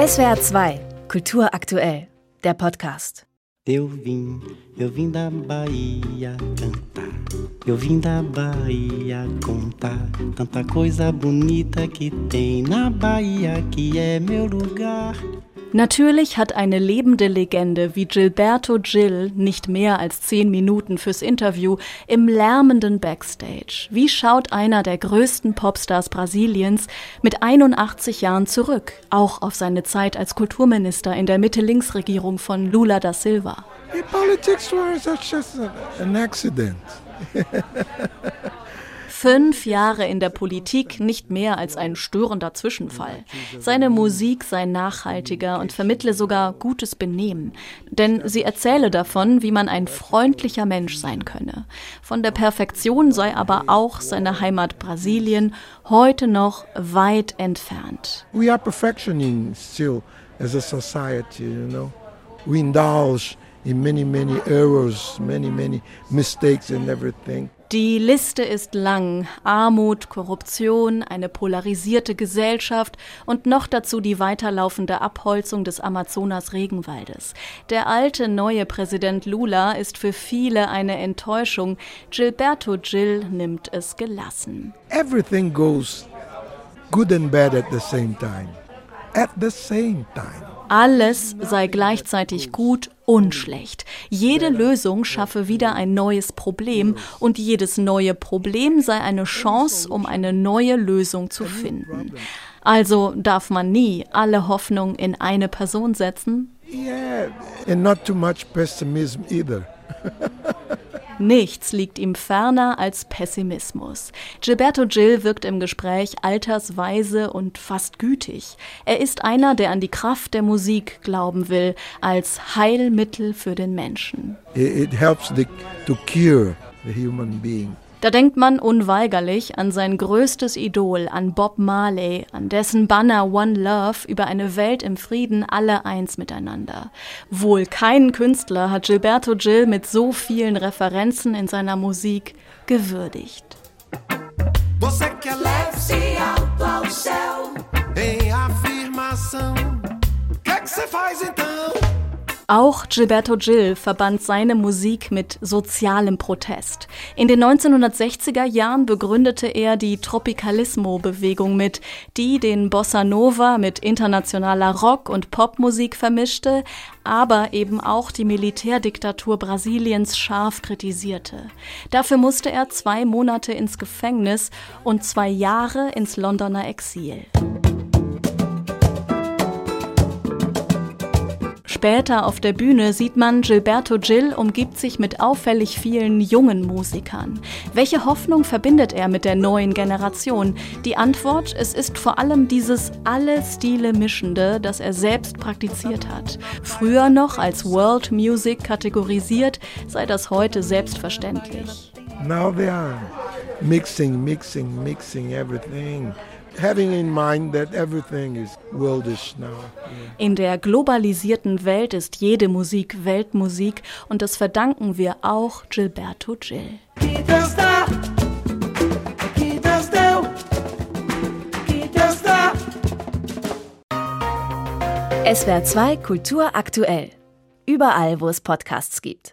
SWR 2, Kultur aktuell, der Podcast. Eu vim, eu vim da Bahia cantar. Eu vim da Bahia contar tanta coisa bonita que tem na Bahia que é meu lugar. Natürlich hat eine lebende Legende wie Gilberto Gil nicht mehr als zehn Minuten fürs Interview im lärmenden Backstage. Wie schaut einer der größten Popstars Brasiliens mit 81 Jahren zurück, auch auf seine Zeit als Kulturminister in der Mitte-Links-Regierung von Lula da Silva? Politics was just an accident. Fünf Jahre in der Politik, nicht mehr als ein störender Zwischenfall. Seine Musik sei nachhaltiger und vermittle sogar gutes Benehmen. Denn sie erzähle davon, wie man ein freundlicher Mensch sein könne. Von der Perfektion sei aber auch seine Heimat Brasilien heute noch weit entfernt. We are perfectioning still as a society, you know. We indulge in many, many errors, many, many mistakes and everything. Die Liste ist lang. Armut, Korruption, eine polarisierte Gesellschaft und noch dazu die weiterlaufende Abholzung des Amazonas-Regenwaldes. Der alte neue Präsident Lula ist für viele eine Enttäuschung. Gilberto Gil nimmt es gelassen. Everything goes good and bad at the same time. Alles sei gleichzeitig gut und schlecht. Jede Lösung schaffe wieder ein neues Problem und jedes neue Problem sei eine Chance, um eine neue Lösung zu finden. Also darf man nie alle Hoffnung in eine Person setzen? Yeah, and not too much pessimism either. Nichts liegt ihm ferner als Pessimismus. Gilberto Gil wirkt im Gespräch altersweise und fast gütig. Er ist einer, der an die Kraft der Musik glauben will, als Heilmittel für den Menschen. It, helps the, to cure the human being. Da denkt man unweigerlich an sein größtes Idol, an Bob Marley, an dessen Banner One Love über eine Welt im Frieden alle eins miteinander. Wohl keinen Künstler hat Gilberto Gil mit so vielen Referenzen in seiner Musik gewürdigt. Você quer. Auch Gilberto Gil verband seine Musik mit sozialem Protest. In den 1960er Jahren begründete er die Tropicalismo-Bewegung mit, die den Bossa Nova mit internationaler Rock- und Popmusik vermischte, aber eben auch die Militärdiktatur Brasiliens scharf kritisierte. Dafür musste er zwei Monate ins Gefängnis und zwei Jahre ins Londoner Exil. Später auf der Bühne sieht man, Gilberto Gil umgibt sich mit auffällig vielen jungen Musikern. Welche Hoffnung verbindet er mit der neuen Generation? Die Antwort, es ist vor allem dieses alle Stile mischende, das er selbst praktiziert hat. Früher noch als World Music kategorisiert, sei das heute selbstverständlich. Now they are mixing, mixing, mixing everything having in mind that everything is worldish now. In der globalisierten Welt ist jede Musik Weltmusik und das verdanken wir auch Gilberto Gil. SWR 2 Kultur aktuell. Überall, wo es Podcasts gibt.